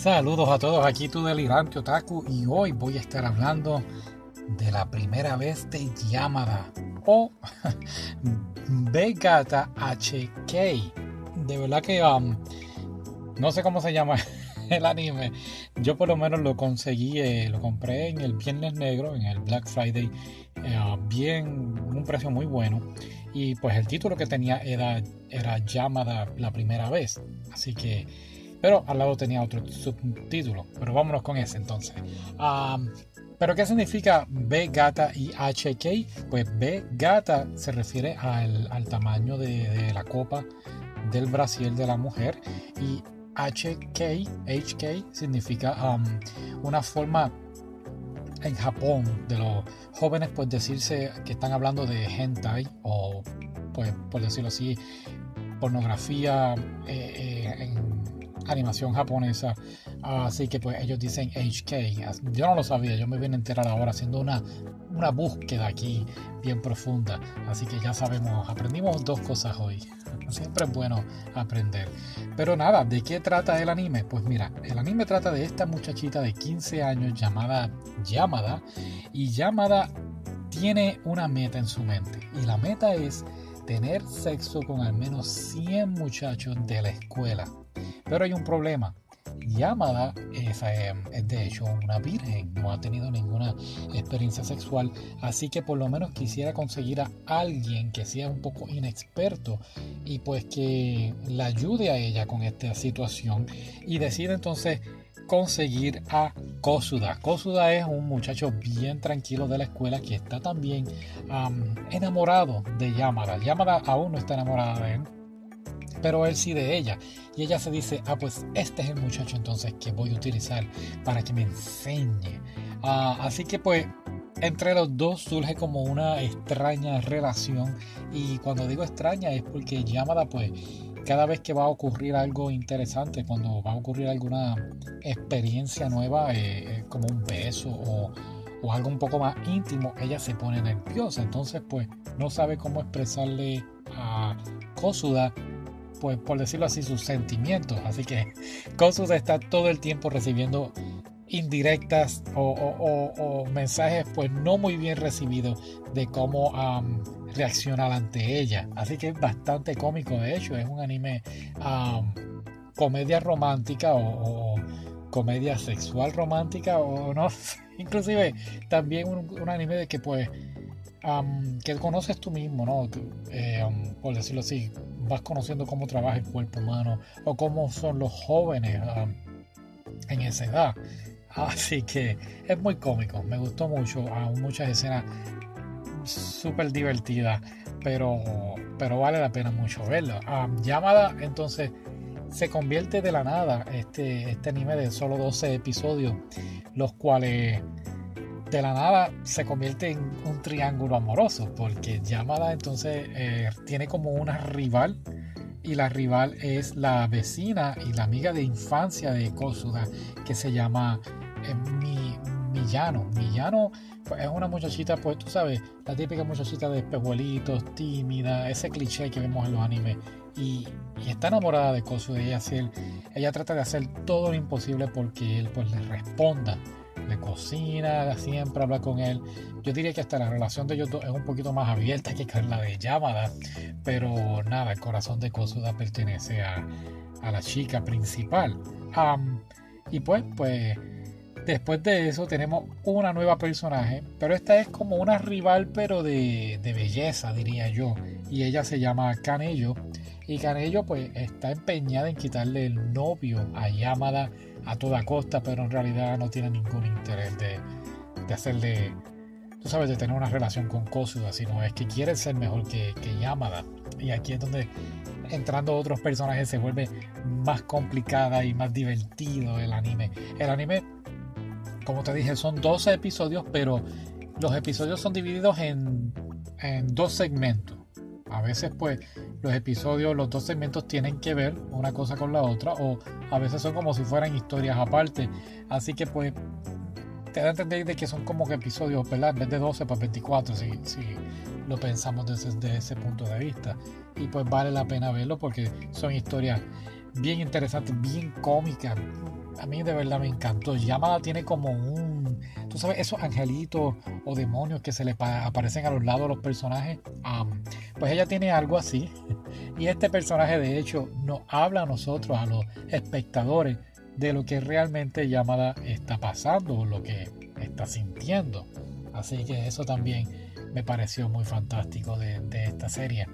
Saludos a todos, aquí tu delirante otaku y hoy voy a estar hablando de la primera vez de Yamada o Begata HK. De verdad que um, no sé cómo se llama el anime. Yo por lo menos lo conseguí, eh, lo compré en el Viernes Negro, en el Black Friday, eh, bien, un precio muy bueno. Y pues el título que tenía era, era Yamada la primera vez. Así que, pero al lado tenía otro subtítulo. Pero vámonos con ese entonces. pero ¿qué significa B gata y HK? Pues B gata se refiere al, al tamaño de, de, la copa del brasier de la mujer y HK, HK significa um, una forma en Japón de los jóvenes pues decirse que están hablando de hentai o pues por decirlo así pornografía eh, eh, en animación japonesa así que pues ellos dicen HK yo no lo sabía yo me vine a enterar ahora haciendo una, una búsqueda aquí bien profunda así que ya sabemos aprendimos dos cosas hoy Siempre es bueno aprender. Pero nada, ¿de qué trata el anime? Pues mira, el anime trata de esta muchachita de 15 años llamada Yamada. Y Yamada tiene una meta en su mente. Y la meta es tener sexo con al menos 100 muchachos de la escuela. Pero hay un problema. Yamada es, eh, es, de hecho una virgen, no ha tenido ninguna experiencia sexual, así que por lo menos quisiera conseguir a alguien que sea un poco inexperto y pues que la ayude a ella con esta situación y decide entonces conseguir a Kosuda. Kosuda es un muchacho bien tranquilo de la escuela que está también enamorado de Yamada. Yamada aún no está enamorada de él pero él sí de ella. Y ella se dice, ah, pues este es el muchacho entonces que voy a utilizar para que me enseñe. Ah, así que pues entre los dos surge como una extraña relación. Y cuando digo extraña es porque Yamada pues cada vez que va a ocurrir algo interesante, cuando va a ocurrir alguna experiencia nueva, eh, eh, como un beso o, o algo un poco más íntimo, ella se pone nerviosa. Entonces pues no sabe cómo expresarle a Kosuda pues por decirlo así, sus sentimientos. Así que Kosuda está todo el tiempo recibiendo indirectas o, mensajes pues no muy bien recibidos de cómo reaccionar ante ella. Así que es bastante cómico, de hecho, es un anime comedia romántica o, comedia sexual romántica o no, inclusive también un, anime de que pues que conoces tú mismo, ¿no? Eh, por decirlo así, vas conociendo cómo trabaja el cuerpo humano o cómo son los jóvenes ah, en esa edad. Así que es muy cómico, me gustó mucho, uh, muchas escenas súper divertidas, pero, pero vale la pena mucho verlo. llamada entonces se convierte de la nada este, este anime de solo 12 episodios, los cuales de la nada se convierte en un triángulo amoroso, porque Yamada entonces eh, tiene como una rival y la rival es la vecina y la amiga de infancia de Kosuda que se llama eh, Mi, Millano. Millano es una muchachita, pues tú sabes, la típica muchachita de espejuelitos, tímida, ese cliché que vemos en los animes. Y, está enamorada de Kosuda y ella, ella trata de hacer todo lo imposible porque él pues le responda le cocina, siempre habla con él. Yo diría que hasta la relación de ellos dos es un poquito más abierta que la de Yamada, pero nada, el corazón de Kosuda pertenece a, la chica principal. y pues, pues, después de eso tenemos una nueva personaje, pero esta es como una rival, pero de, de belleza, diría yo. Y ella se llama Canello. Y Canello, pues, está empeñada en quitarle el novio a Yamada a toda costa, pero en realidad no tiene ningún interés de, de hacerle, tú sabes, de tener una relación con Kosuda, sino es que quiere ser mejor que, que Yamada. Y aquí es donde entrando otros personajes se vuelve más complicada y más divertido el anime. El anime, como te dije, son 12 episodios, pero los episodios son divididos en, en dos segmentos. A veces pues los episodios, los dos segmentos tienen que ver una cosa con la otra o a veces son como si fueran historias aparte. Así que pues te da a entender de que son como que episodios, ¿verdad? En vez de 12, pues 24, si, si lo pensamos desde, ese punto de vista. Y pues vale la pena verlo porque son historias bien interesantes, bien cómicas. A mí de verdad me encantó. Yamada tiene como un, tú sabes, esos angelitos o demonios que se le aparecen a los lados de los personajes. pues ella tiene algo así. Y este personaje de hecho nos habla a nosotros, a los espectadores, de lo que realmente Yamada está pasando, lo que está sintiendo. Así que eso también me pareció muy fantástico de, esta serie.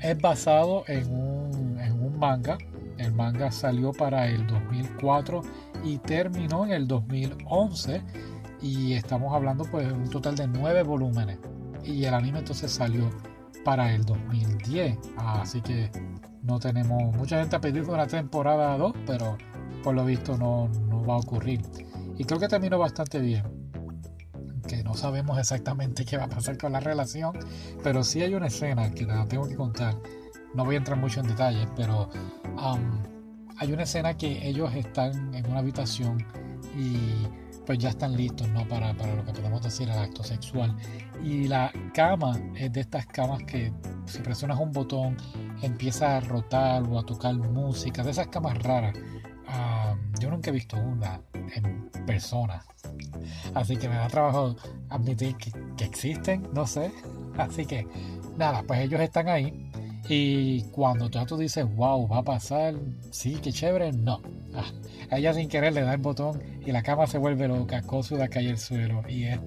es basado en un manga el manga salió para el 2004 y terminó en el 2011 y estamos hablando pues de un total de nueve volúmenes. Y el anime entonces salió para el 2010 así que no tenemos mucha gente ha pedido una temporada 2 pero por lo visto no, no va a ocurrir. Y creo que terminó bastante bien que no sabemos exactamente qué va a pasar con la relación pero sí hay una escena que la tengo que contar. No voy a entrar mucho en detalles, pero hay una escena que ellos están en una habitación y pues ya están listos ¿no? para, para lo que podemos decir el acto sexual. Y la cama es de estas camas que si presionas un botón empieza a rotar o a tocar música, de esas camas raras. yo nunca he visto una en persona. Así que me da trabajo admitir que, que existen, no sé. Así que nada, pues ellos están ahí y cuando tú dices, wow, va a pasar, sí, qué chévere, no. Ah, ella sin querer le da el botón y la cama se vuelve loca, da cae el suelo. Y es,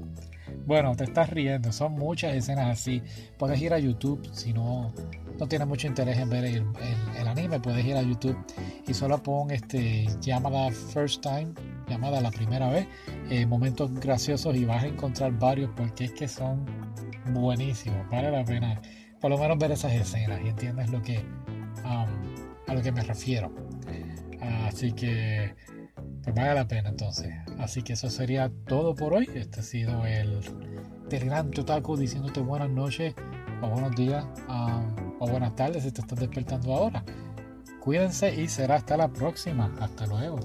bueno, te estás riendo, son muchas escenas así. Puedes ir a YouTube si no, no tienes mucho interés en ver el, anime, puedes ir a YouTube y solo pon este, llamada First Time, llamada la primera vez, eh, momentos graciosos y vas a encontrar varios porque es que son buenísimos, vale la pena por lo menos ver esas escenas y entiendes lo que um, a lo que me refiero. Así que pues vale la pena entonces. Así que eso sería todo por hoy. Este ha sido el delirante otaku diciéndote buenas noches o buenos días um, o buenas tardes si te estás despertando ahora. Cuídense y será hasta la próxima. Hasta luego.